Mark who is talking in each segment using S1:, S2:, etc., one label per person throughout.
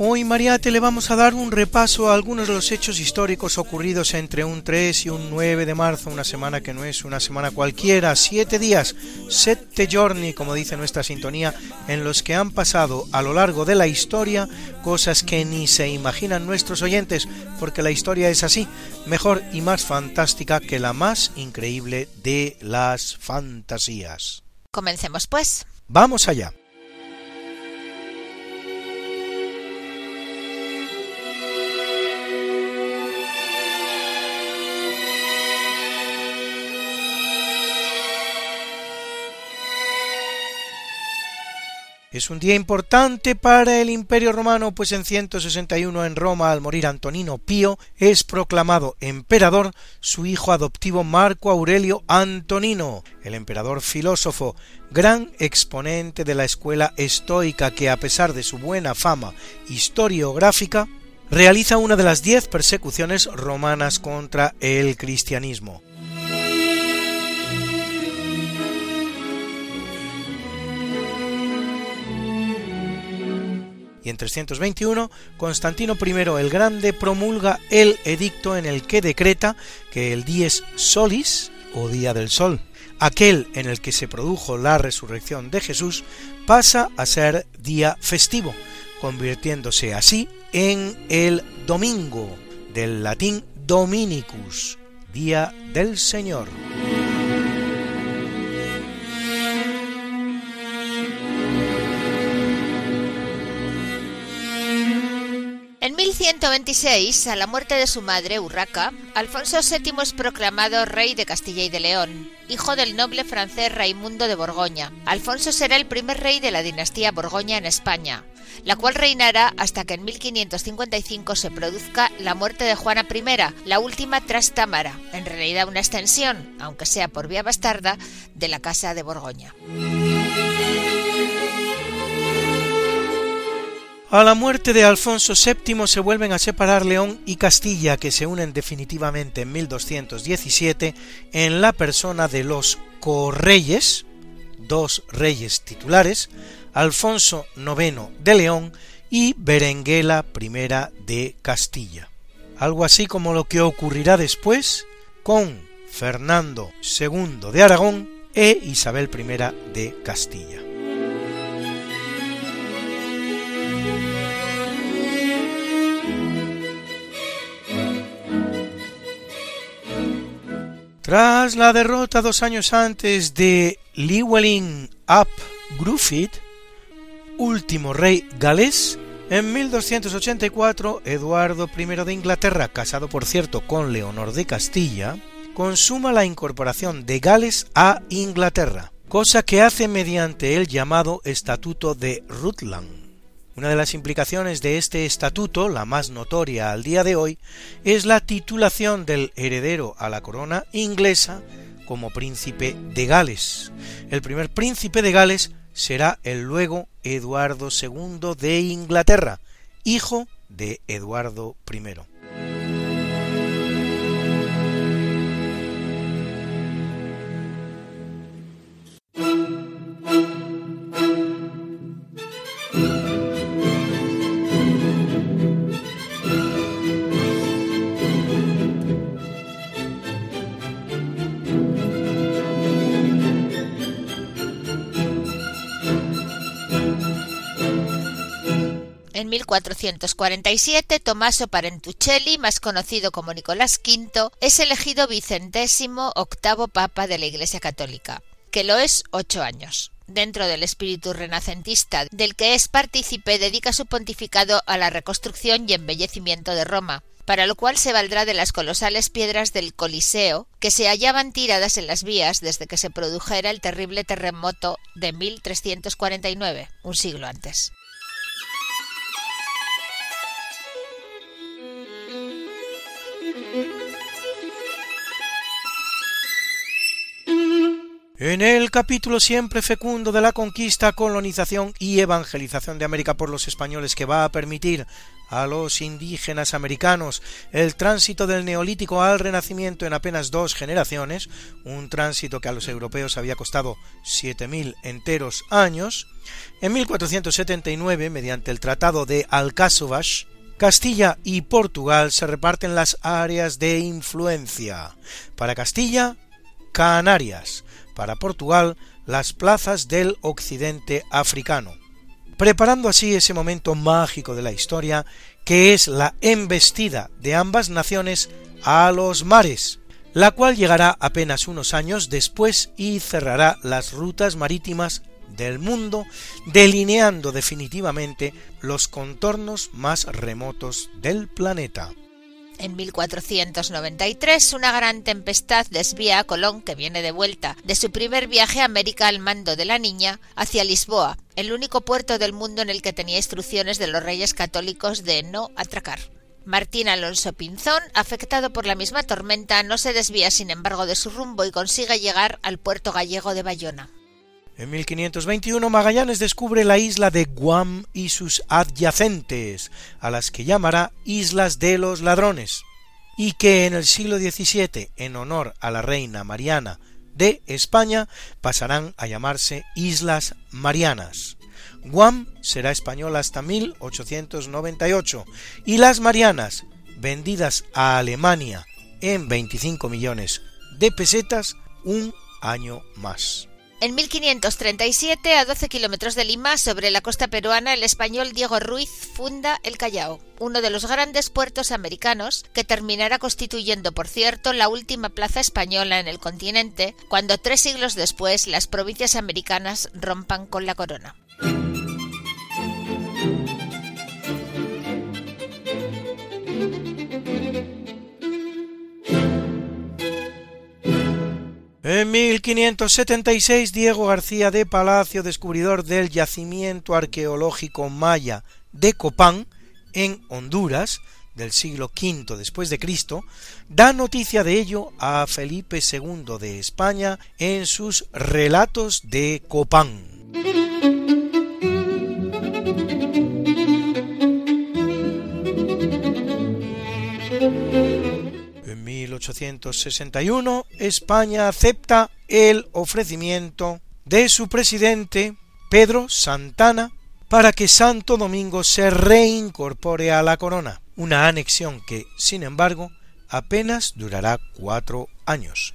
S1: Hoy Mariate le vamos a dar un repaso a algunos de los hechos históricos ocurridos entre un 3 y un 9 de marzo, una semana que no es una semana cualquiera, siete días, sette giorni, como dice nuestra sintonía, en los que han pasado a lo largo de la historia cosas que ni se imaginan nuestros oyentes, porque la historia es así, mejor y más fantástica que la más increíble de las fantasías.
S2: Comencemos pues.
S1: Vamos allá. Es un día importante para el Imperio Romano, pues en 161 en Roma, al morir Antonino Pío, es proclamado emperador su hijo adoptivo Marco Aurelio Antonino, el emperador filósofo, gran exponente de la escuela estoica que, a pesar de su buena fama historiográfica, realiza una de las diez persecuciones romanas contra el cristianismo. Y en 321 Constantino I el Grande promulga el edicto en el que decreta que el dies solis, o día del sol, aquel en el que se produjo la resurrección de Jesús, pasa a ser día festivo, convirtiéndose así en el domingo, del latín Dominicus, día del Señor.
S2: En 1126, a la muerte de su madre, Urraca, Alfonso VII es proclamado rey de Castilla y de León, hijo del noble francés Raimundo de Borgoña. Alfonso será el primer rey de la dinastía Borgoña en España, la cual reinará hasta que en 1555 se produzca la muerte de Juana I, la última tras Támara, en realidad una extensión, aunque sea por vía bastarda, de la Casa de Borgoña.
S1: A la muerte de Alfonso VII se vuelven a separar León y Castilla, que se unen definitivamente en 1217 en la persona de los correyes, dos reyes titulares, Alfonso IX de León y Berenguela I de Castilla. Algo así como lo que ocurrirá después con Fernando II de Aragón e Isabel I de Castilla. Tras la derrota dos años antes de Llywelyn ap Gruffydd, último rey galés, en 1284 Eduardo I de Inglaterra, casado por cierto con Leonor de Castilla, consuma la incorporación de Gales a Inglaterra, cosa que hace mediante el llamado Estatuto de Rutland. Una de las implicaciones de este estatuto, la más notoria al día de hoy, es la titulación del heredero a la corona inglesa como príncipe de Gales. El primer príncipe de Gales será el luego Eduardo II de Inglaterra, hijo de Eduardo I.
S2: En 1447, Tommaso Parentuccelli, más conocido como Nicolás V, es elegido vicentésimo octavo papa de la Iglesia Católica, que lo es ocho años. Dentro del espíritu renacentista del que es partícipe, dedica su pontificado a la reconstrucción y embellecimiento de Roma, para lo cual se valdrá de las colosales piedras del Coliseo, que se hallaban tiradas en las vías desde que se produjera el terrible terremoto de 1349, un siglo antes.
S1: En el capítulo siempre fecundo de la conquista, colonización y evangelización de América por los españoles que va a permitir a los indígenas americanos el tránsito del neolítico al renacimiento en apenas dos generaciones, un tránsito que a los europeos había costado 7.000 enteros años, en 1479, mediante el Tratado de Alcáçovas, Castilla y Portugal se reparten las áreas de influencia. Para Castilla, Canarias, para Portugal las plazas del occidente africano, preparando así ese momento mágico de la historia que es la embestida de ambas naciones a los mares, la cual llegará apenas unos años después y cerrará las rutas marítimas del mundo, delineando definitivamente los contornos más remotos del planeta.
S2: En 1493, una gran tempestad desvía a Colón, que viene de vuelta de su primer viaje a América al mando de la niña, hacia Lisboa, el único puerto del mundo en el que tenía instrucciones de los reyes católicos de no atracar. Martín Alonso Pinzón, afectado por la misma tormenta, no se desvía sin embargo de su rumbo y consigue llegar al puerto gallego de Bayona.
S1: En 1521 Magallanes descubre la isla de Guam y sus adyacentes, a las que llamará Islas de los Ladrones, y que en el siglo XVII, en honor a la reina Mariana de España, pasarán a llamarse Islas Marianas. Guam será española hasta 1898 y las Marianas, vendidas a Alemania en 25 millones de pesetas, un año más.
S2: En 1537, a 12 kilómetros de Lima, sobre la costa peruana, el español Diego Ruiz funda el Callao, uno de los grandes puertos americanos que terminará constituyendo, por cierto, la última plaza española en el continente, cuando tres siglos después las provincias americanas rompan con la corona.
S1: En 1576, Diego García de Palacio, descubridor del yacimiento arqueológico maya de Copán, en Honduras, del siglo V después de Cristo, da noticia de ello a Felipe II de España en sus Relatos de Copán. 1861, España acepta el ofrecimiento de su presidente Pedro Santana para que Santo Domingo se reincorpore a la corona, una anexión que, sin embargo, apenas durará cuatro años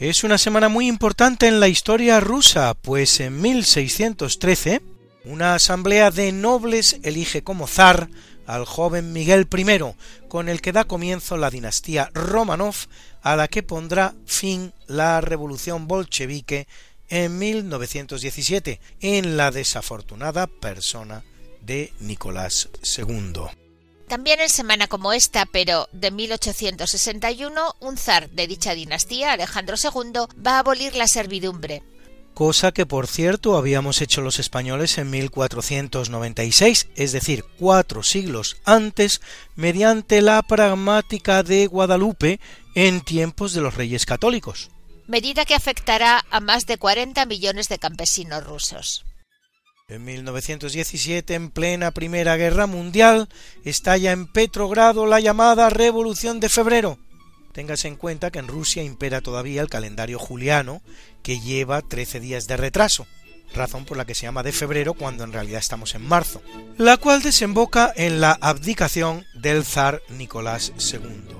S1: Es una semana muy importante en la historia rusa, pues en 1613 una asamblea de nobles elige como zar al joven Miguel I, con el que da comienzo la dinastía Romanov, a la que pondrá fin la revolución bolchevique en 1917, en la desafortunada persona de Nicolás II.
S2: También en semana como esta, pero de 1861, un zar de dicha dinastía, Alejandro II, va a abolir la servidumbre.
S1: Cosa que, por cierto, habíamos hecho los españoles en 1496, es decir, cuatro siglos antes, mediante la pragmática de Guadalupe en tiempos de los reyes católicos.
S2: Medida que afectará a más de 40 millones de campesinos rusos.
S1: En 1917, en plena Primera Guerra Mundial, estalla en Petrogrado la llamada Revolución de Febrero, Téngase en cuenta que en Rusia impera todavía el calendario juliano, que lleva 13 días de retraso, razón por la que se llama de febrero cuando en realidad estamos en marzo, la cual desemboca en la abdicación del zar Nicolás II.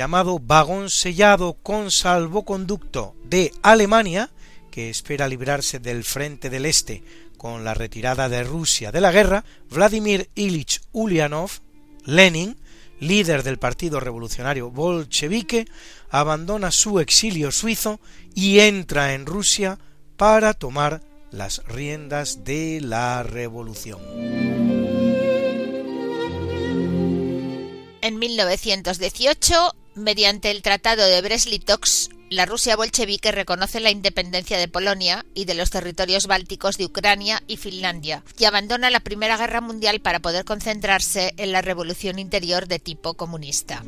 S1: Llamado vagón sellado con salvoconducto de Alemania, que espera librarse del frente del Este con la retirada de Rusia de la guerra, Vladimir Ilich Ulyanov, Lenin, líder del Partido Revolucionario Bolchevique, abandona su exilio suizo y entra en Rusia para tomar las riendas de la revolución.
S2: En 1918, mediante el Tratado de Brest-Litovsk, la Rusia bolchevique reconoce la independencia de Polonia y de los territorios bálticos de Ucrania y Finlandia, y abandona la Primera Guerra Mundial para poder concentrarse en la revolución interior de tipo comunista.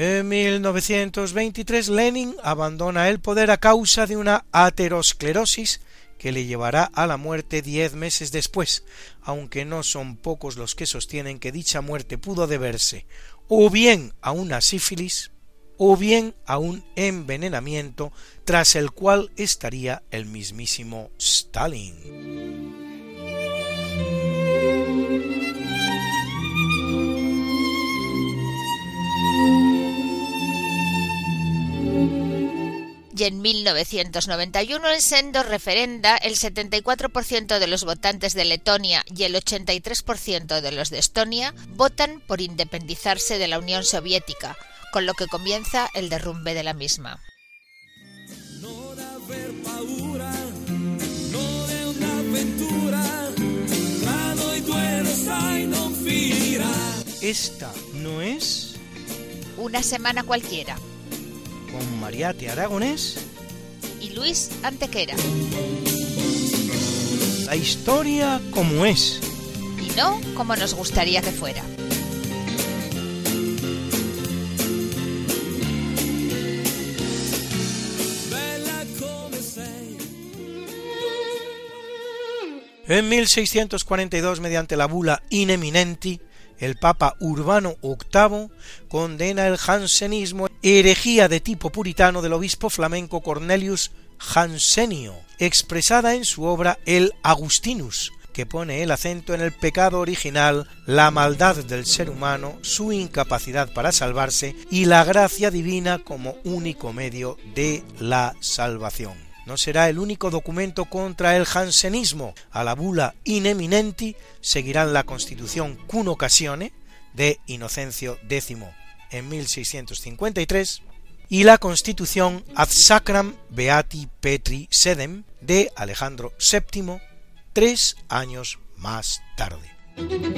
S1: En 1923 Lenin abandona el poder a causa de una aterosclerosis que le llevará a la muerte diez meses después, aunque no son pocos los que sostienen que dicha muerte pudo deberse o bien a una sífilis o bien a un envenenamiento tras el cual estaría el mismísimo Stalin.
S2: En 1991 en Sendo referenda el 74% de los votantes de Letonia y el 83% de los de Estonia votan por independizarse de la Unión Soviética, con lo que comienza el derrumbe de la misma.
S1: Esta no es
S2: una semana cualquiera
S1: con Mariate Aragonés
S2: y Luis Antequera.
S1: La historia como es.
S2: Y no como nos gustaría que fuera.
S1: En 1642, mediante la bula Ineminenti, el Papa Urbano VIII condena el jansenismo, herejía de tipo puritano del obispo flamenco Cornelius Jansenio, expresada en su obra El Agustinus, que pone el acento en el pecado original, la maldad del ser humano, su incapacidad para salvarse y la gracia divina como único medio de la salvación no será el único documento contra el jansenismo. A la bula Ineminenti seguirán la Constitución Cun Occasione de Inocencio X en 1653 y la Constitución Ad Sacram Beati Petri Sedem de Alejandro VII tres años más tarde.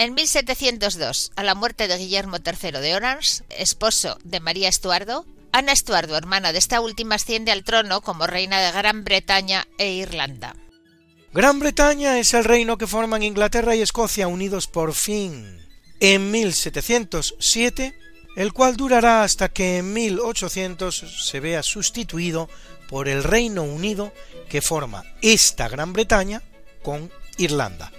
S2: En 1702, a la muerte de Guillermo III de Orange, esposo de María Estuardo, Ana Estuardo, hermana de esta última, asciende al trono como reina de Gran Bretaña e Irlanda.
S1: Gran Bretaña es el reino que forman Inglaterra y Escocia unidos por fin en 1707, el cual durará hasta que en 1800 se vea sustituido por el Reino Unido que forma esta Gran Bretaña con Irlanda.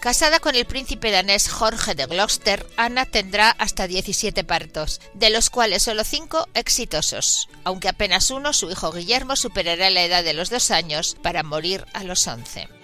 S2: Casada con el príncipe danés Jorge de Gloucester, Ana tendrá hasta 17 partos, de los cuales solo 5 exitosos, aunque apenas uno, su hijo Guillermo, superará la edad de los dos años para morir a los 11.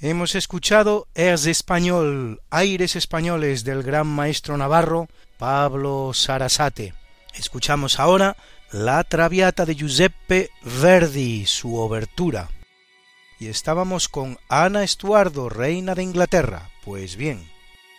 S1: Hemos escuchado Airs Español, aires españoles del gran maestro navarro Pablo Sarasate. Escuchamos ahora La Traviata de Giuseppe Verdi, su obertura. Y estábamos con Ana Estuardo, reina de Inglaterra. Pues bien,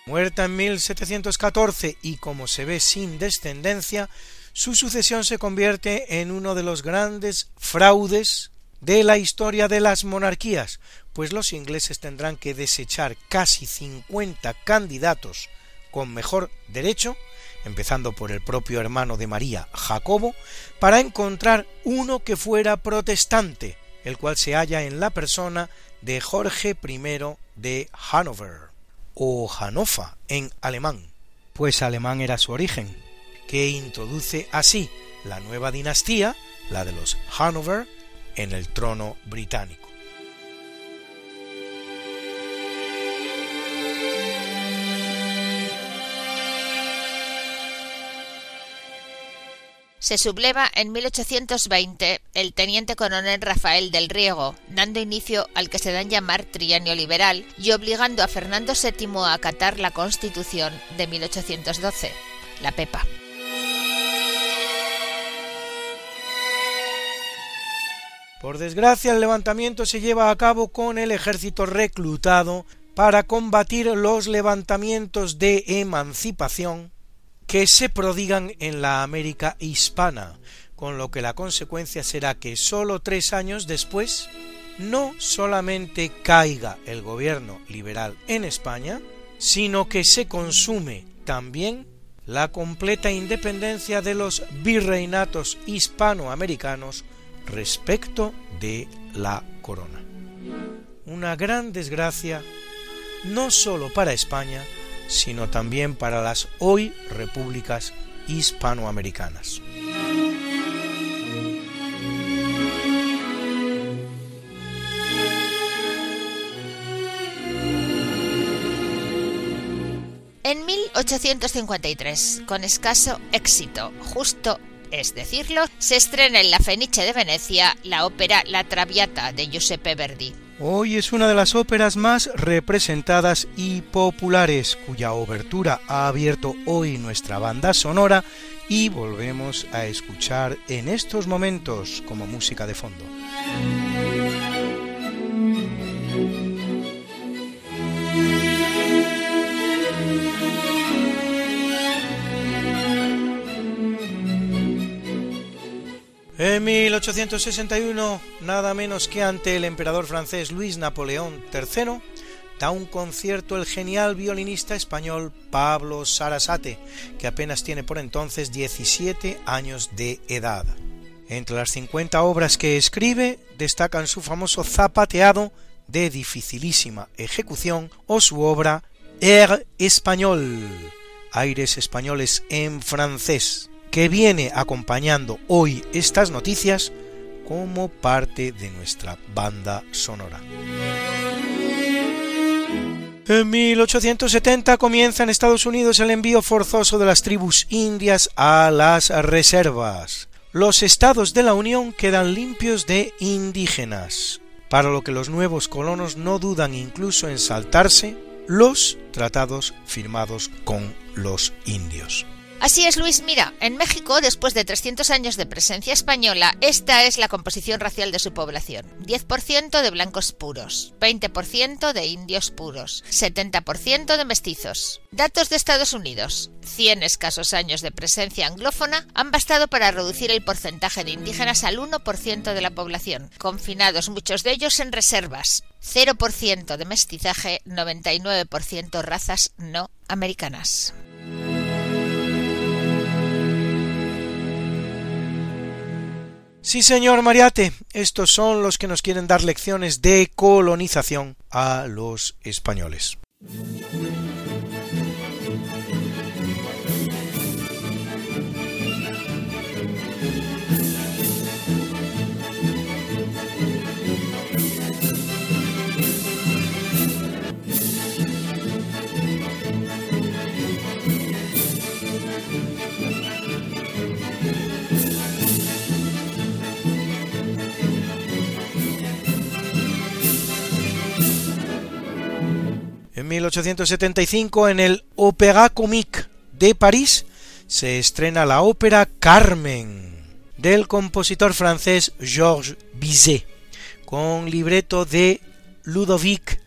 S1: muerta en 1714 y como se ve sin descendencia, su sucesión se convierte en uno de los grandes fraudes de la historia de las monarquías, pues los ingleses tendrán que desechar casi 50 candidatos con mejor derecho, empezando por el propio hermano de María, Jacobo, para encontrar uno que fuera protestante, el cual se halla en la persona de Jorge I de Hannover, o Hannover en alemán, pues alemán era su origen, que introduce así la nueva dinastía, la de los Hanover, en el trono británico.
S2: Se subleva en 1820 el teniente coronel Rafael del Riego, dando inicio al que se dan llamar trienio liberal y obligando a Fernando VII a acatar la Constitución de 1812, la PEPA.
S1: Por desgracia, el levantamiento se lleva a cabo con el ejército reclutado para combatir los levantamientos de emancipación que se prodigan en la América hispana, con lo que la consecuencia será que sólo tres años después no solamente caiga el gobierno liberal en España, sino que se consume también la completa independencia de los virreinatos hispanoamericanos respecto de la corona. Una gran desgracia no sólo para España, sino también para las hoy repúblicas hispanoamericanas.
S2: En 1853, con escaso éxito, justo es decirlo, se estrena en la Fenice de Venecia la ópera La Traviata de Giuseppe Verdi.
S1: Hoy es una de las óperas más representadas y populares, cuya obertura ha abierto hoy nuestra banda sonora y volvemos a escuchar en estos momentos como música de fondo. En 1861, nada menos que ante el emperador francés Luis Napoleón III, da un concierto el genial violinista español Pablo Sarasate, que apenas tiene por entonces 17 años de edad. Entre las 50 obras que escribe destacan su famoso zapateado de dificilísima ejecución o su obra Air español, aires españoles en francés, que viene acompañando hoy estas noticias como parte de nuestra banda sonora. En 1870 comienza en Estados Unidos el envío forzoso de las tribus indias a las reservas. Los estados de la Unión quedan limpios de indígenas, para lo que los nuevos colonos no dudan incluso en saltarse los tratados firmados con los indios.
S2: Así es, Luis. Mira, en México, después de 300 años de presencia española, esta es la composición racial de su población. 10% de blancos puros, 20% de indios puros, 70% de mestizos. Datos de Estados Unidos. 100 escasos años de presencia anglófona han bastado para reducir el porcentaje de indígenas al 1% de la población, confinados muchos de ellos en reservas. 0% de mestizaje, 99% razas no americanas.
S1: Sí, señor Mariate, estos son los que nos quieren dar lecciones de colonización a los españoles. En 1875, en el Opéra Comique de París, se estrena la ópera Carmen, del compositor francés Georges Bizet, con libreto de Ludovic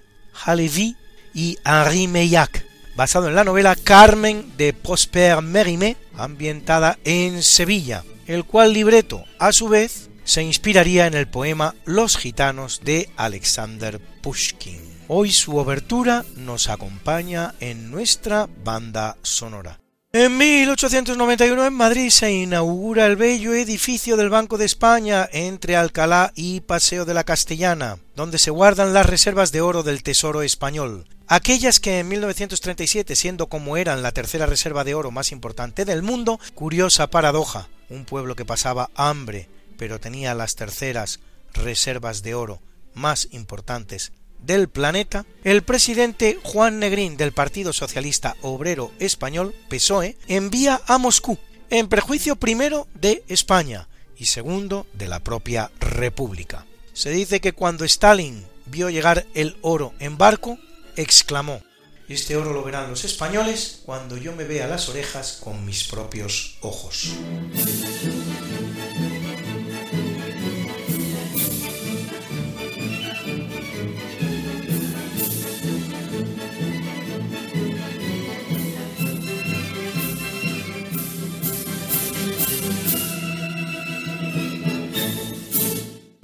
S1: Halévy y Henri Meillac, basado en la novela Carmen de Prosper Mérimée, ambientada en Sevilla, el cual libreto, a su vez, se inspiraría en el poema Los gitanos de Alexander Pushkin. Hoy su obertura nos acompaña en nuestra banda sonora. En 1891 en Madrid se inaugura el bello edificio del Banco de España entre Alcalá y Paseo de la Castellana, donde se guardan las reservas de oro del Tesoro español. Aquellas que en 1937, siendo como eran la tercera reserva de oro más importante del mundo, curiosa paradoja, un pueblo que pasaba hambre, pero tenía las terceras reservas de oro más importantes del planeta, el presidente Juan Negrín del Partido Socialista Obrero Español, PSOE, envía a Moscú, en perjuicio primero de España y segundo de la propia República. Se dice que cuando Stalin vio llegar el oro en barco, exclamó Este oro lo verán los españoles cuando yo me vea las orejas con mis propios ojos.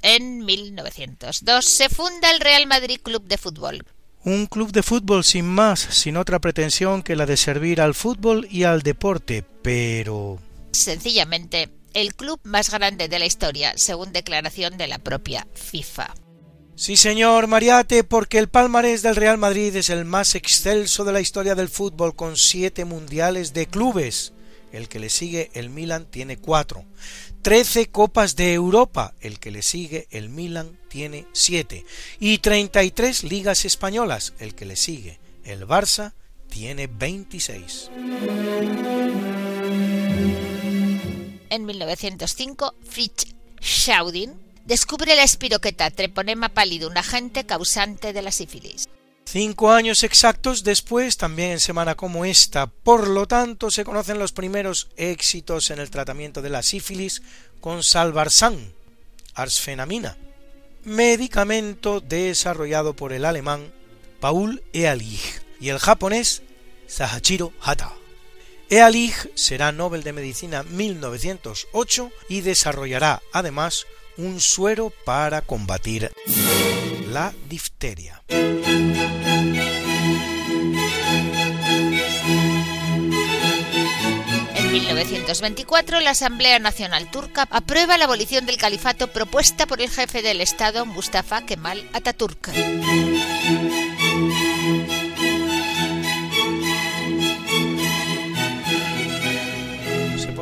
S2: En 1902 se funda el Real Madrid Club de Fútbol.
S1: Un club de fútbol sin más, sin otra pretensión que la de servir al fútbol y al deporte, pero...
S2: Sencillamente, el club más grande de la historia, según declaración de la propia FIFA.
S1: Sí, señor Mariate, porque el palmarés del Real Madrid es el más excelso de la historia del fútbol, con siete mundiales de clubes. El que le sigue, el Milan, tiene cuatro. 13 Copas de Europa, el que le sigue, el Milan, tiene 7, y 33 Ligas Españolas, el que le sigue, el Barça, tiene 26.
S2: En 1905, Fritz Schaudin descubre la espiroqueta treponema pálido, un agente causante de la sífilis.
S1: Cinco años exactos después, también en semana como esta, por lo tanto, se conocen los primeros éxitos en el tratamiento de la sífilis con salvarsan, arsfenamina, medicamento desarrollado por el alemán Paul Ehrlich y el japonés Sahachiro Hata. Ehrlich será Nobel de Medicina 1908 y desarrollará además un suero para combatir difteria.
S2: En 1924, la Asamblea Nacional Turca aprueba la abolición del califato propuesta por el jefe del Estado Mustafa Kemal Atatürk.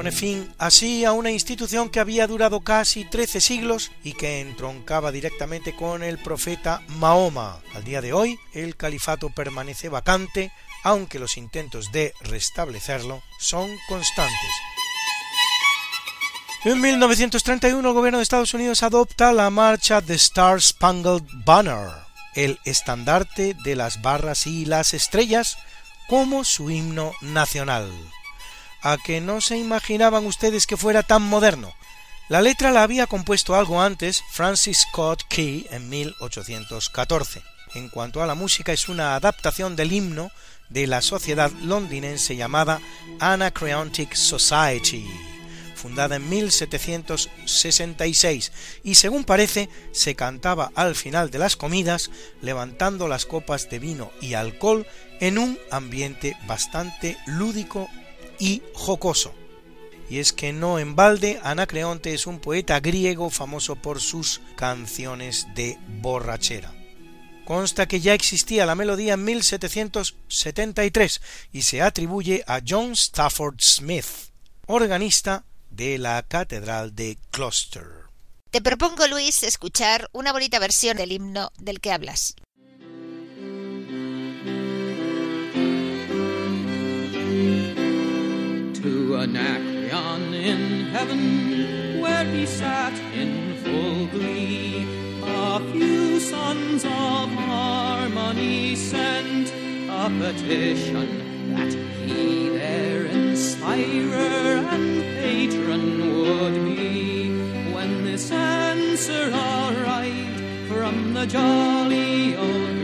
S1: Pone fin así a una institución que había durado casi 13 siglos y que entroncaba directamente con el profeta Mahoma. Al día de hoy, el califato permanece vacante, aunque los intentos de restablecerlo son constantes. En 1931 el gobierno de Estados Unidos adopta la marcha The Star Spangled Banner, el estandarte de las barras y las estrellas, como su himno nacional. ¿A que no se imaginaban ustedes que fuera tan moderno? La letra la había compuesto algo antes Francis Scott Key en 1814. En cuanto a la música es una adaptación del himno de la sociedad londinense llamada Anacreontic Society, fundada en 1766, y según parece se cantaba al final de las comidas levantando las copas de vino y alcohol en un ambiente bastante lúdico y jocoso. Y es que no en balde, Anacreonte es un poeta griego famoso por sus canciones de borrachera. Consta que ya existía la melodía en 1773 y se atribuye a John Stafford Smith, organista de la Catedral de Gloucester.
S2: Te propongo, Luis, escuchar una bonita versión del himno del que hablas.
S3: Anacreon in heaven, where he sat in full glee, a few sons of harmony sent a petition that he their inspirer and patron would be. his answer alright from the jolly old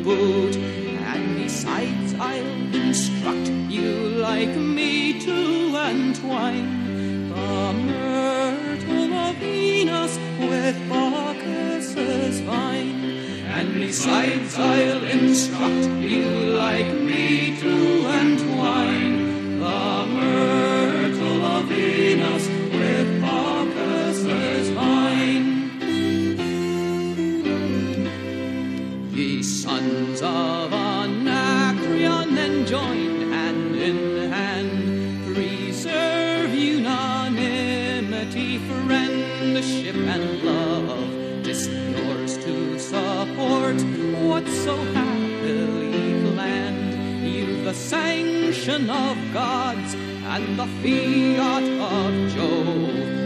S3: to boot. And besides, I'll instruct you like me to entwine the myrtle of Venus with Bacchus's vine. And besides, I'll instruct you like me to entwine sons of Anacreon, then join hand in hand, preserve unanimity, friendship, and love. Tis yours to support what so happily planned. You've the sanction of gods and the fiat of Jove.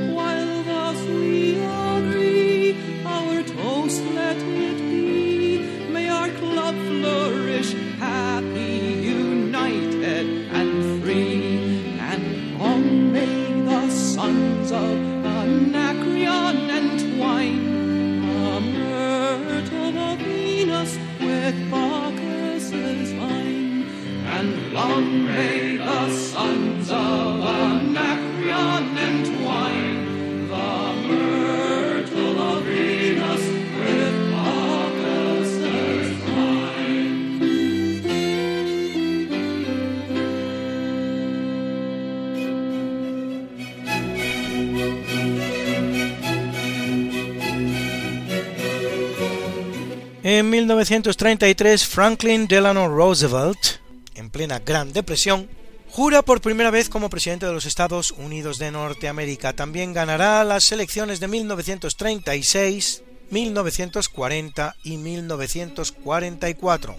S1: En 1933, Franklin Delano Roosevelt, en plena Gran Depresión, jura por primera vez como presidente de los Estados Unidos de Norteamérica. También ganará las elecciones de 1936, 1940 y 1944.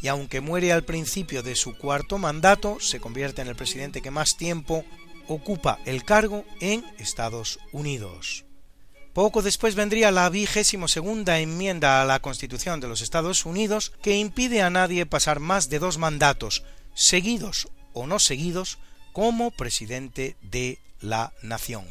S1: Y aunque muere al principio de su cuarto mandato, se convierte en el presidente que más tiempo ocupa el cargo en Estados Unidos. Poco después vendría la vigésimo segunda enmienda a la Constitución de los Estados Unidos que impide a nadie pasar más de dos mandatos, seguidos o no seguidos, como presidente de la nación.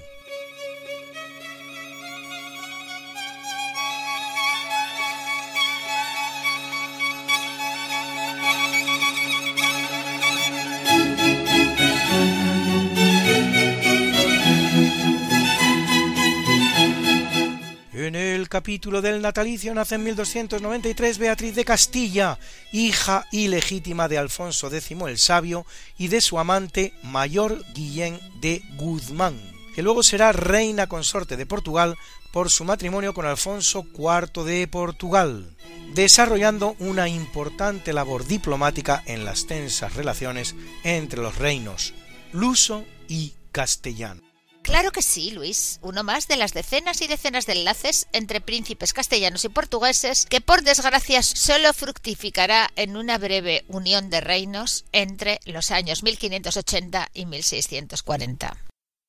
S1: Capítulo del natalicio nace en 1293 Beatriz de Castilla, hija ilegítima de Alfonso X el Sabio y de su amante mayor Guillén de Guzmán, que luego será reina consorte de Portugal por su matrimonio con Alfonso IV de Portugal, desarrollando una importante labor diplomática en las tensas relaciones entre los reinos luso y castellano.
S2: Claro que sí, Luis. Uno más de las decenas y decenas de enlaces entre príncipes castellanos y portugueses que por desgracia solo fructificará en una breve unión de reinos entre los años 1580 y 1640.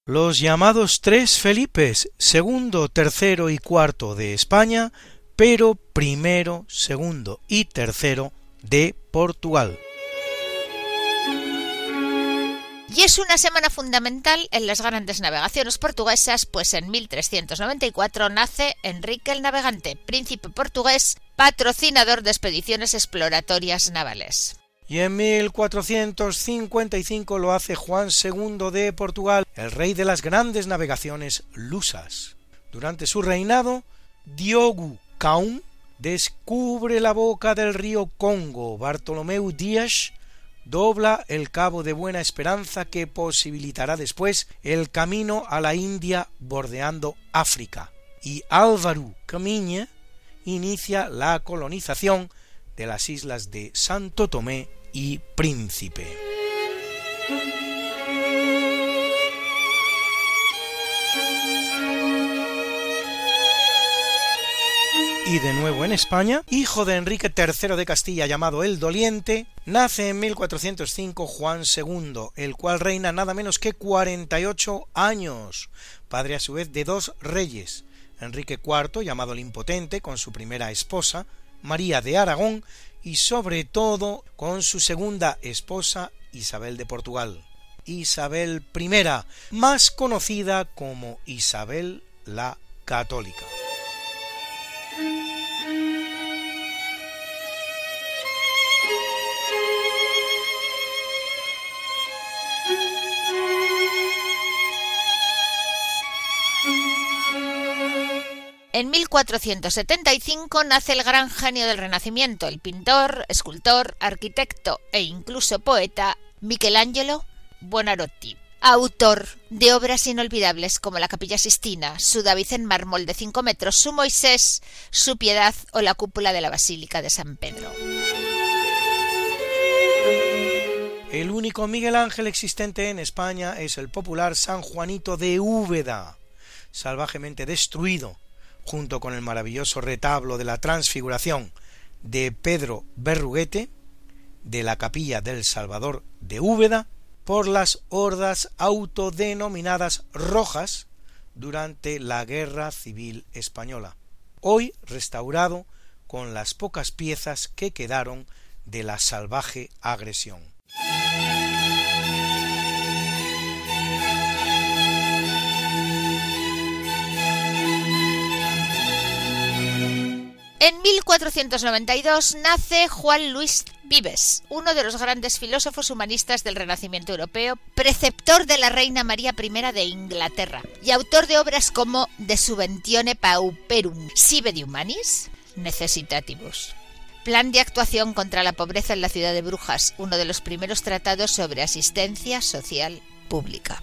S1: Los llamados tres Felipes, segundo, tercero y cuarto de España, pero primero, segundo y tercero de Portugal.
S2: Y es una semana fundamental en las grandes navegaciones portuguesas, pues en 1394 nace Enrique el Navegante, príncipe portugués, patrocinador de expediciones exploratorias navales.
S1: Y en 1455 lo hace Juan II de Portugal, el rey de las grandes navegaciones lusas. Durante su reinado, Diogo Caum descubre la boca del río Congo. Bartolomeu Díaz dobla el cabo de Buena Esperanza que posibilitará después el camino a la India bordeando África. Y Álvaro Camiña inicia la colonización de las islas de Santo Tomé y Príncipe. Y de nuevo en España, hijo de Enrique III de Castilla llamado el Doliente, nace en 1405 Juan II, el cual reina nada menos que 48 años, padre a su vez de dos reyes, Enrique IV, llamado el Impotente, con su primera esposa, María de Aragón, y sobre todo con su segunda esposa, Isabel de Portugal. Isabel I, más conocida como Isabel la Católica.
S2: En 1475 nace el gran genio del Renacimiento, el pintor, escultor, arquitecto e incluso poeta Michelangelo Buonarroti, autor de obras inolvidables como la Capilla Sistina, su David en mármol de 5 metros, su Moisés, su Piedad o la cúpula de la Basílica de San Pedro.
S1: El único Miguel Ángel existente en España es el popular San Juanito de Úbeda, salvajemente destruido junto con el maravilloso retablo de la Transfiguración de Pedro Berruguete, de la capilla del Salvador de Úbeda, por las hordas autodenominadas rojas durante la Guerra Civil Española, hoy restaurado con las pocas piezas que quedaron de la salvaje agresión.
S2: En 1492 nace Juan Luis Vives, uno de los grandes filósofos humanistas del Renacimiento europeo, preceptor de la reina María I de Inglaterra y autor de obras como De Subventione Pauperum, Sive de Humanis, Necessitatibus. Plan de actuación contra la pobreza en la ciudad de Brujas, uno de los primeros tratados sobre asistencia social pública.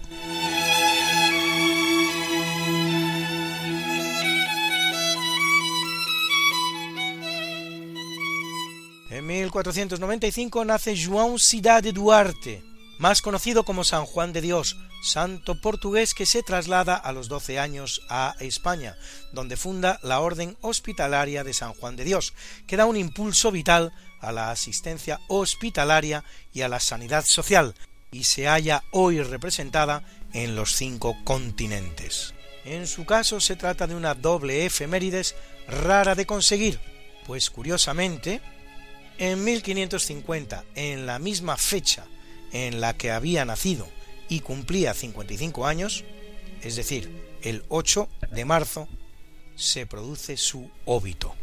S1: En 1495 nace João Cidade Duarte, más conocido como San Juan de Dios, santo portugués que se traslada a los 12 años a España, donde funda la Orden Hospitalaria de San Juan de Dios, que da un impulso vital a la asistencia hospitalaria y a la sanidad social, y se halla hoy representada en los cinco continentes. En su caso se trata de una doble efemérides rara de conseguir, pues curiosamente en 1550, en la misma fecha en la que había nacido y cumplía 55 años, es decir, el 8 de marzo, se produce su óbito.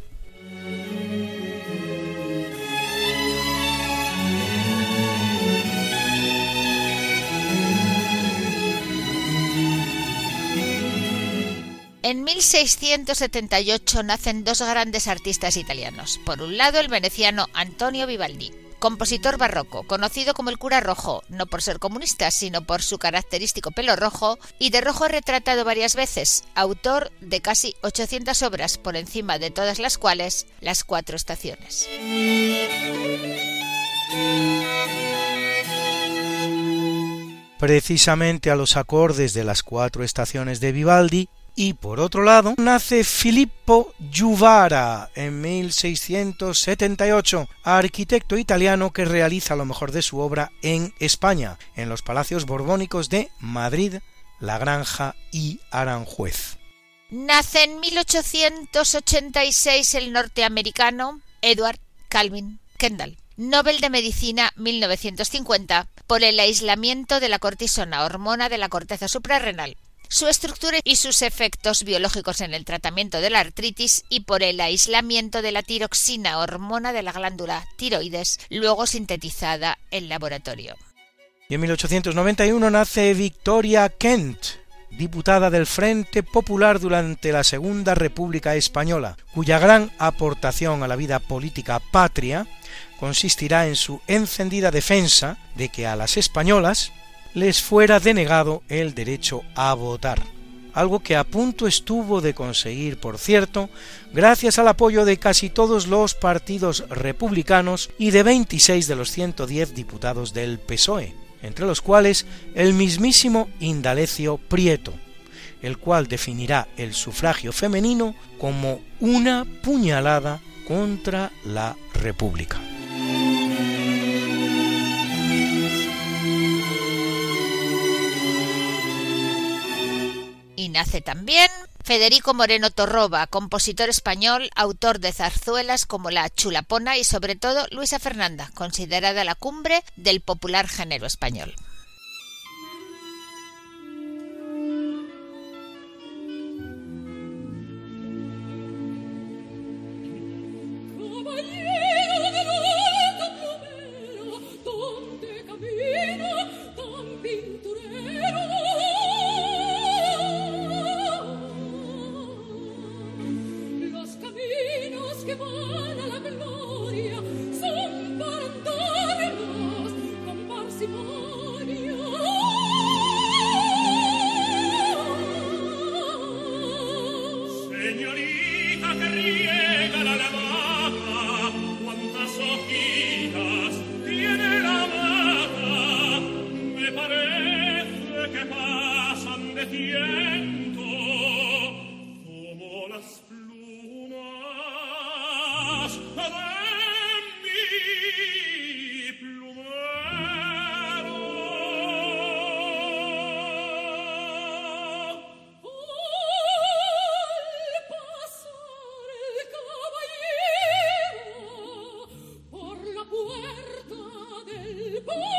S2: En 1678 nacen dos grandes artistas italianos. Por un lado, el veneciano Antonio Vivaldi, compositor barroco, conocido como el cura rojo, no por ser comunista, sino por su característico pelo rojo, y de rojo retratado varias veces, autor de casi 800 obras, por encima de todas las cuales las cuatro estaciones.
S1: Precisamente a los acordes de las cuatro estaciones de Vivaldi y por otro lado nace Filippo Juvara en 1678, arquitecto italiano que realiza lo mejor de su obra en España, en los palacios borbónicos de Madrid, La Granja y Aranjuez.
S2: Nace en 1886 el norteamericano Edward Calvin Kendall, Nobel de Medicina 1950, por el aislamiento de la cortisona, hormona de la corteza suprarrenal, su estructura y sus efectos biológicos en el tratamiento de la artritis y por el aislamiento de la tiroxina, hormona de la glándula tiroides, luego sintetizada en laboratorio.
S1: Y en 1891 nace Victoria Kent, diputada del Frente Popular durante la Segunda República Española, cuya gran aportación a la vida política patria consistirá en su encendida defensa de que a las españolas les fuera denegado el derecho a votar, algo que a punto estuvo de conseguir, por cierto, gracias al apoyo de casi todos los partidos republicanos y de 26 de los 110 diputados del PSOE, entre los cuales el mismísimo Indalecio Prieto, el cual definirá el sufragio femenino como una puñalada contra la República.
S2: Nace también
S4: Federico Moreno Torroba, compositor español, autor de zarzuelas como La Chulapona y sobre todo Luisa Fernanda, considerada la cumbre del popular género español. Hee!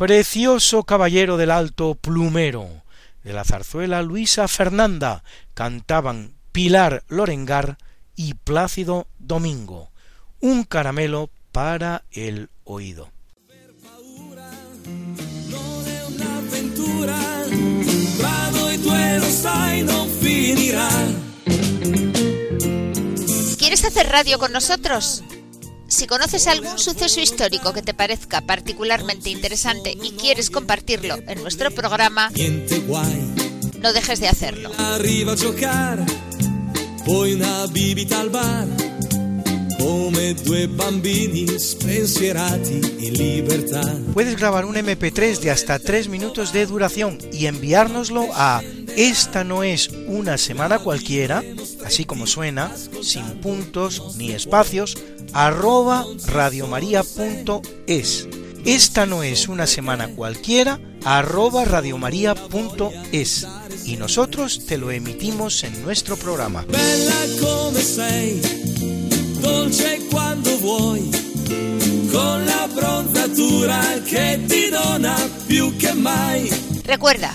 S1: Precioso caballero del alto plumero. De la zarzuela Luisa Fernanda cantaban Pilar Lorengar y Plácido Domingo. Un caramelo para el oído.
S2: ¿Quieres hacer radio con nosotros? Si conoces algún suceso histórico que te parezca particularmente interesante y quieres compartirlo en nuestro programa, no dejes de hacerlo.
S5: Arriva a giocare, poi una bibita al bar, come due bambini spensierati in libertà.
S1: Puedes grabar un MP3 de hasta 3 minutos de duración y enviárnoslo a esta no es una semana cualquiera, así como suena, sin puntos ni espacios, arroba radiomaria.es. Esta no es una semana cualquiera, arroba radiomaria.es. Y nosotros te lo emitimos en nuestro programa.
S5: Bella come sei, dolce quando vuoi, con la bronzatura che ti dona più che mai.
S2: Recuerda,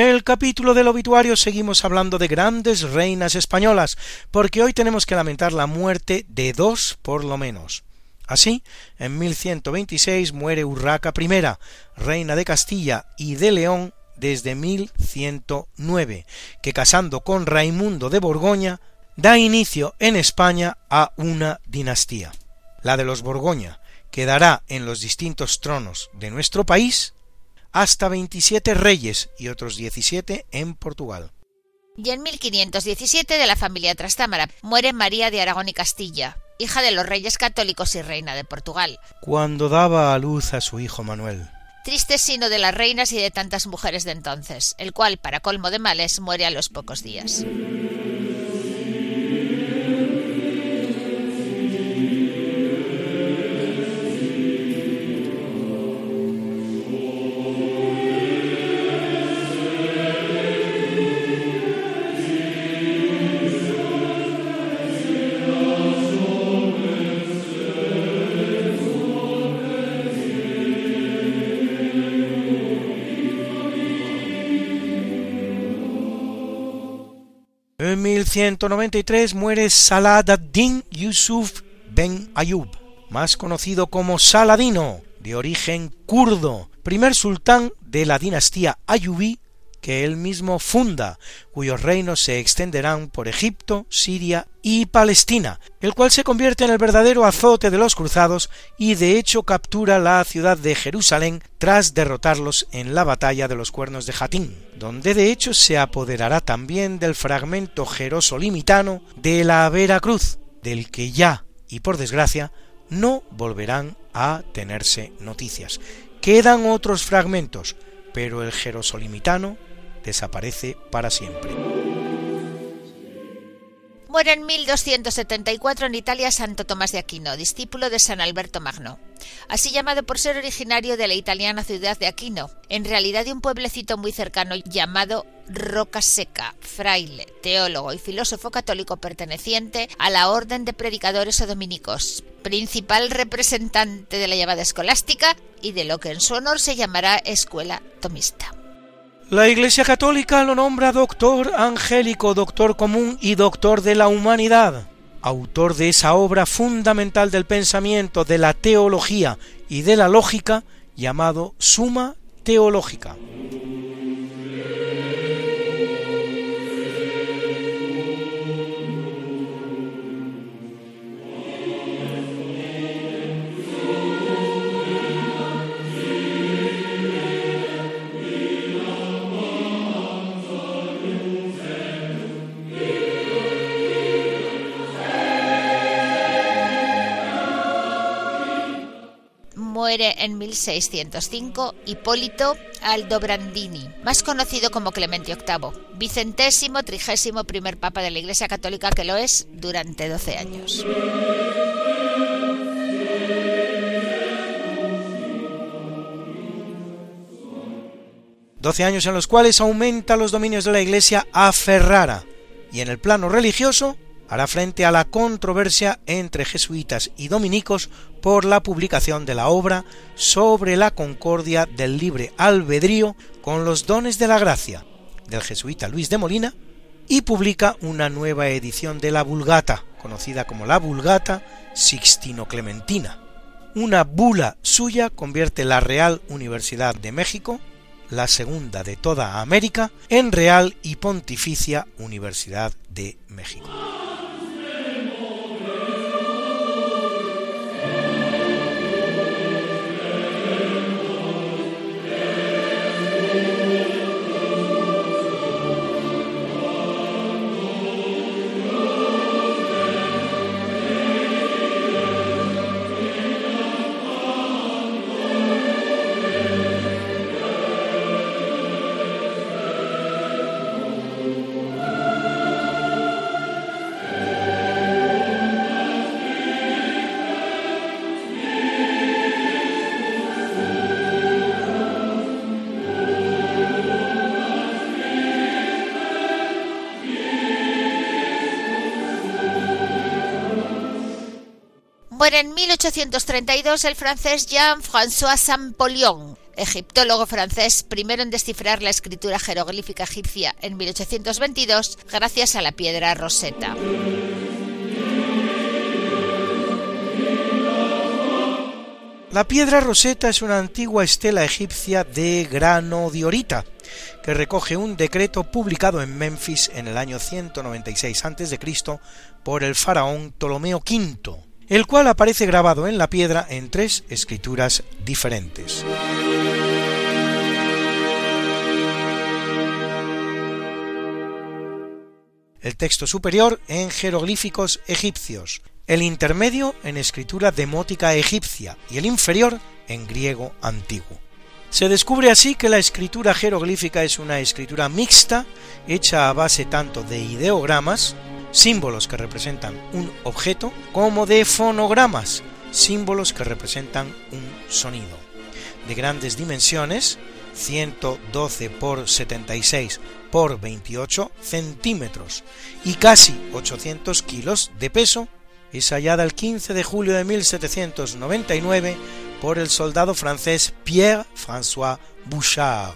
S1: En el capítulo del obituario seguimos hablando de grandes reinas españolas, porque hoy tenemos que lamentar la muerte de dos por lo menos. Así, en 1126 muere Urraca I, reina de Castilla y de León desde 1109, que casando con Raimundo de Borgoña, da inicio en España a una dinastía, la de los Borgoña, que dará en los distintos tronos de nuestro país hasta 27 reyes y otros 17 en Portugal.
S2: Y en 1517 de la familia Trastámara muere María de Aragón y Castilla, hija de los reyes católicos y reina de Portugal.
S1: Cuando daba a luz a su hijo Manuel.
S2: Triste sino de las reinas y de tantas mujeres de entonces, el cual, para colmo de males, muere a los pocos días.
S1: En 1193 muere Salah ad-Din Yusuf ben Ayub, más conocido como Saladino, de origen kurdo, primer sultán de la dinastía Ayubí que él mismo funda, cuyos reinos se extenderán por Egipto, Siria y Palestina, el cual se convierte en el verdadero azote de los cruzados y de hecho captura la ciudad de Jerusalén tras derrotarlos en la batalla de los cuernos de Jatín, donde de hecho se apoderará también del fragmento jerosolimitano de la Veracruz, del que ya, y por desgracia, no volverán a tenerse noticias. Quedan otros fragmentos, pero el jerosolimitano desaparece para siempre.
S2: Muere en 1274 en Italia Santo Tomás de Aquino, discípulo de San Alberto Magno, así llamado por ser originario de la italiana ciudad de Aquino, en realidad de un pueblecito muy cercano llamado Roca Seca, fraile, teólogo y filósofo católico perteneciente a la orden de predicadores o dominicos, principal representante de la llamada escolástica y de lo que en su honor se llamará escuela tomista.
S1: La Iglesia Católica lo nombra doctor angélico, doctor común y doctor de la humanidad, autor de esa obra fundamental del pensamiento, de la teología y de la lógica, llamado Suma Teológica.
S2: Muere en 1605 Hipólito Aldobrandini, más conocido como Clemente VIII, vicentésimo trigésimo primer papa de la Iglesia Católica que lo es durante 12 años.
S1: Doce años en los cuales aumenta los dominios de la Iglesia a Ferrara, y en el plano religioso hará frente a la controversia entre jesuitas y dominicos por la publicación de la obra sobre la concordia del libre albedrío con los dones de la gracia del jesuita Luis de Molina y publica una nueva edición de la Vulgata, conocida como la Vulgata Sixtino-Clementina. Una bula suya convierte la Real Universidad de México, la segunda de toda América, en Real y Pontificia Universidad de México.
S2: En 1832 el francés Jean-François Saint-Polion, egiptólogo francés, primero en descifrar la escritura jeroglífica egipcia en 1822 gracias a la piedra Rosetta.
S1: La piedra Rosetta es una antigua estela egipcia de grano diorita, que recoge un decreto publicado en Memphis en el año 196 a.C. por el faraón Ptolomeo V, el cual aparece grabado en la piedra en tres escrituras diferentes. El texto superior en jeroglíficos egipcios, el intermedio en escritura demótica egipcia y el inferior en griego antiguo. Se descubre así que la escritura jeroglífica es una escritura mixta hecha a base tanto de ideogramas, símbolos que representan un objeto, como de fonogramas, símbolos que representan un sonido. De grandes dimensiones, 112 por 76 por 28 centímetros y casi 800 kilos de peso, es hallada el 15 de julio de 1799 por el soldado francés Pierre-François Bouchard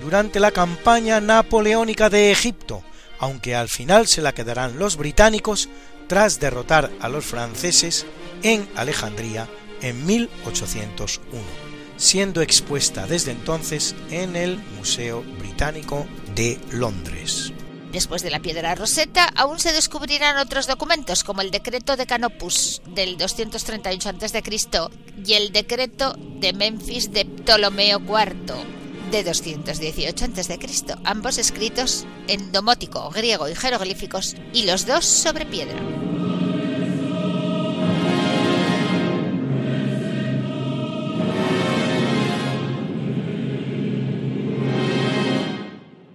S1: durante la campaña napoleónica de Egipto, aunque al final se la quedarán los británicos tras derrotar a los franceses en Alejandría en 1801, siendo expuesta desde entonces en el Museo Británico de Londres.
S2: Después de la piedra Rosetta, aún se descubrirán otros documentos como el decreto de Canopus del 238 a.C. y el decreto de Memphis de Ptolomeo IV de 218 a.C., ambos escritos en domótico, griego y jeroglíficos, y los dos sobre piedra.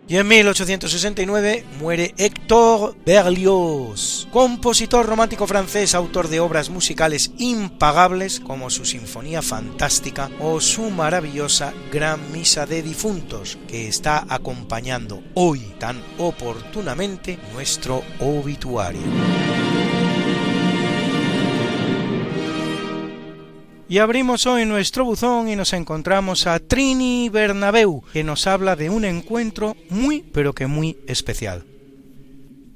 S1: Y en 1869 muere Héctor Berlioz, compositor romántico francés, autor de obras musicales impagables como su Sinfonía Fantástica o su maravillosa Gran Misa de Difuntos, que está acompañando hoy tan oportunamente nuestro obituario. Y abrimos hoy nuestro buzón y nos encontramos a Trini Bernabeu, que nos habla de un encuentro muy, pero que muy especial.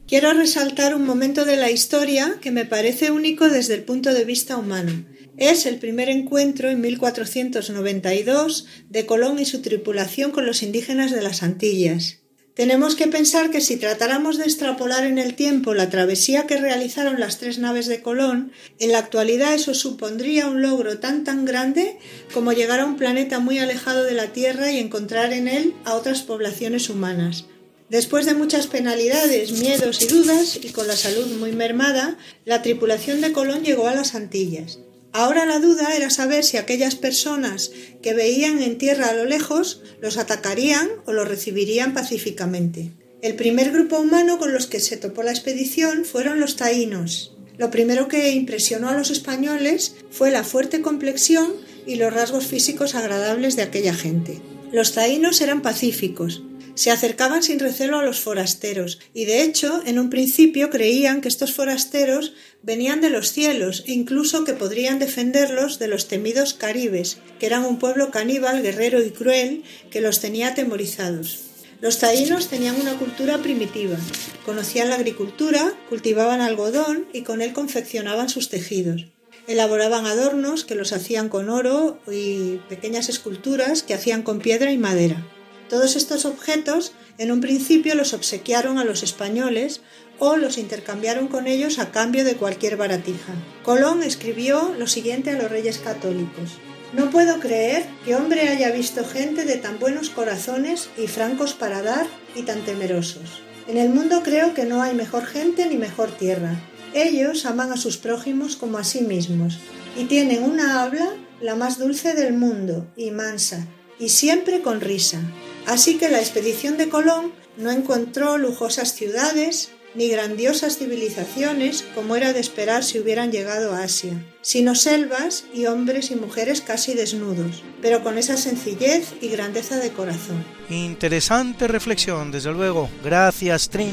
S6: Quiero resaltar un momento de la historia que me parece único desde el punto de vista humano. Es el primer encuentro en 1492 de Colón y su tripulación con los indígenas de las Antillas. Tenemos que pensar que si tratáramos de extrapolar en el tiempo la travesía que realizaron las tres naves de Colón, en la actualidad eso supondría un logro tan tan grande como llegar a un planeta muy alejado de la Tierra y encontrar en él a otras poblaciones humanas. Después de muchas penalidades, miedos y dudas, y con la salud muy mermada, la tripulación de Colón llegó a las Antillas. Ahora la duda era saber si aquellas personas que veían en tierra a lo lejos los atacarían o los recibirían pacíficamente. El primer grupo humano con los que se topó la expedición fueron los taínos. Lo primero que impresionó a los españoles fue la fuerte complexión y los rasgos físicos agradables de aquella gente. Los taínos eran pacíficos, se acercaban sin recelo a los forasteros y de hecho en un principio creían que estos forasteros venían de los cielos e incluso que podrían defenderlos de los temidos caribes, que eran un pueblo caníbal, guerrero y cruel que los tenía atemorizados. Los taínos tenían una cultura primitiva, conocían la agricultura, cultivaban algodón y con él confeccionaban sus tejidos. Elaboraban adornos que los hacían con oro y pequeñas esculturas que hacían con piedra y madera. Todos estos objetos en un principio los obsequiaron a los españoles o los intercambiaron con ellos a cambio de cualquier baratija. Colón escribió lo siguiente a los reyes católicos. No puedo creer que hombre haya visto gente de tan buenos corazones y francos para dar y tan temerosos. En el mundo creo que no hay mejor gente ni mejor tierra. Ellos aman a sus prójimos como a sí mismos y tienen una habla la más dulce del mundo y mansa y siempre con risa. Así que la expedición de Colón no encontró lujosas ciudades, ni grandiosas civilizaciones como era de esperar si hubieran llegado a Asia, sino selvas y hombres y mujeres casi desnudos, pero con esa sencillez y grandeza de corazón.
S1: Interesante reflexión, desde luego. Gracias, Trin.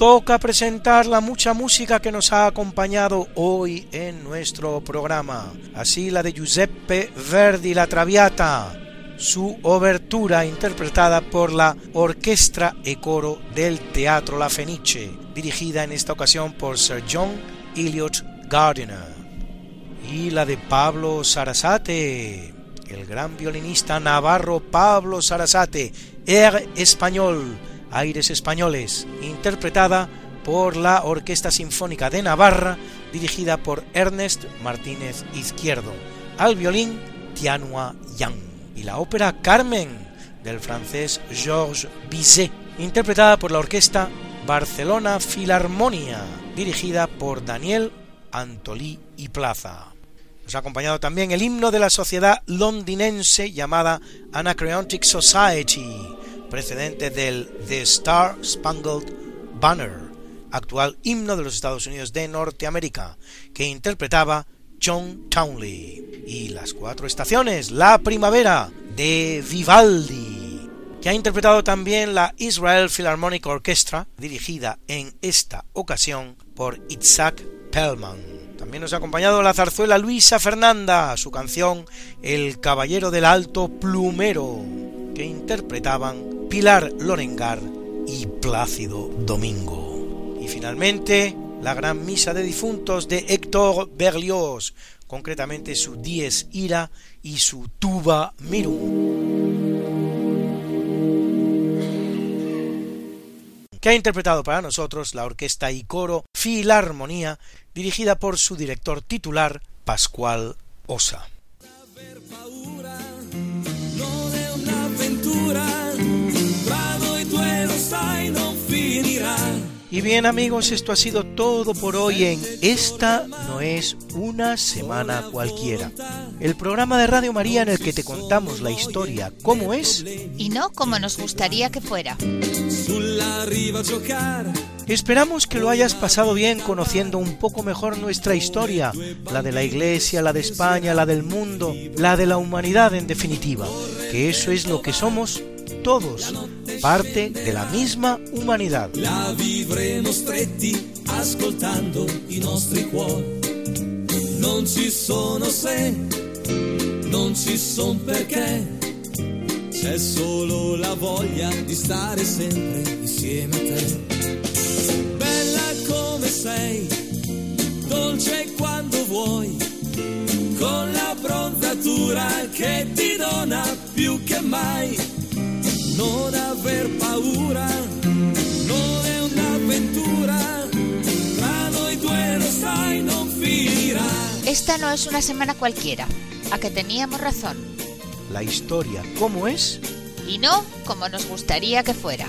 S1: Toca presentar la mucha música que nos ha acompañado hoy en nuestro programa. Así la de Giuseppe Verdi La Traviata, su obertura interpretada por la Orquestra e Coro del Teatro La Fenice, dirigida en esta ocasión por Sir John Elliot Gardiner. Y la de Pablo Sarasate, el gran violinista navarro Pablo Sarasate, Air Español, Aires Españoles, interpretada por la Orquesta Sinfónica de Navarra, dirigida por Ernest Martínez Izquierdo, al violín Tianua Yang, y la ópera Carmen, del francés Georges Bizet, interpretada por la Orquesta Barcelona Filarmonia, dirigida por Daniel Antolí y Plaza. Nos ha acompañado también el himno de la sociedad londinense llamada Anacreontic Society, precedente del The Star Spangled Banner, actual himno de los Estados Unidos de Norteamérica, que interpretaba John Townley. Y las cuatro estaciones, la primavera de Vivaldi, que ha interpretado también la Israel Philharmonic Orchestra, dirigida en esta ocasión por Isaac Pellman. También nos ha acompañado la zarzuela Luisa Fernanda, su canción El Caballero del Alto Plumero, que interpretaban Pilar Lorengar y Plácido Domingo. Y finalmente, la gran misa de difuntos de Héctor Berlioz, concretamente su Dies Ira y su Tuba Mirum. que ha interpretado para nosotros la orquesta y coro Filarmonía, dirigida por su director titular, Pascual Osa. Y bien amigos, esto ha sido todo por hoy en Esta no es una semana cualquiera. El programa de Radio María en el que te contamos la historia como es
S2: y no como nos gustaría que fuera.
S1: Esperamos que lo hayas pasado bien conociendo un poco mejor nuestra historia, la de la Iglesia, la de España, la del mundo, la de la humanidad en definitiva, que eso es lo que somos todos, parte de la misma humanidad.
S5: La vivremo stretti ascoltando i nostri cuori. Non ci sono se, non ci son perché. C'è solo la voglia di stare sempre insieme a te. Sei, dolce quando vuoi, con la bronzatura che ti dona più che mai non aver paura, non è un'avventura, tra noi due lo sai non finirá.
S2: Esta no es una semana cualquiera, a que teníamos razón.
S1: La historia como es
S2: Y no como nos gustaría que fuera.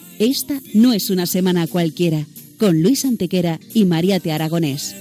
S7: Esta no es una semana cualquiera, con Luis Antequera y María Te Aragonés.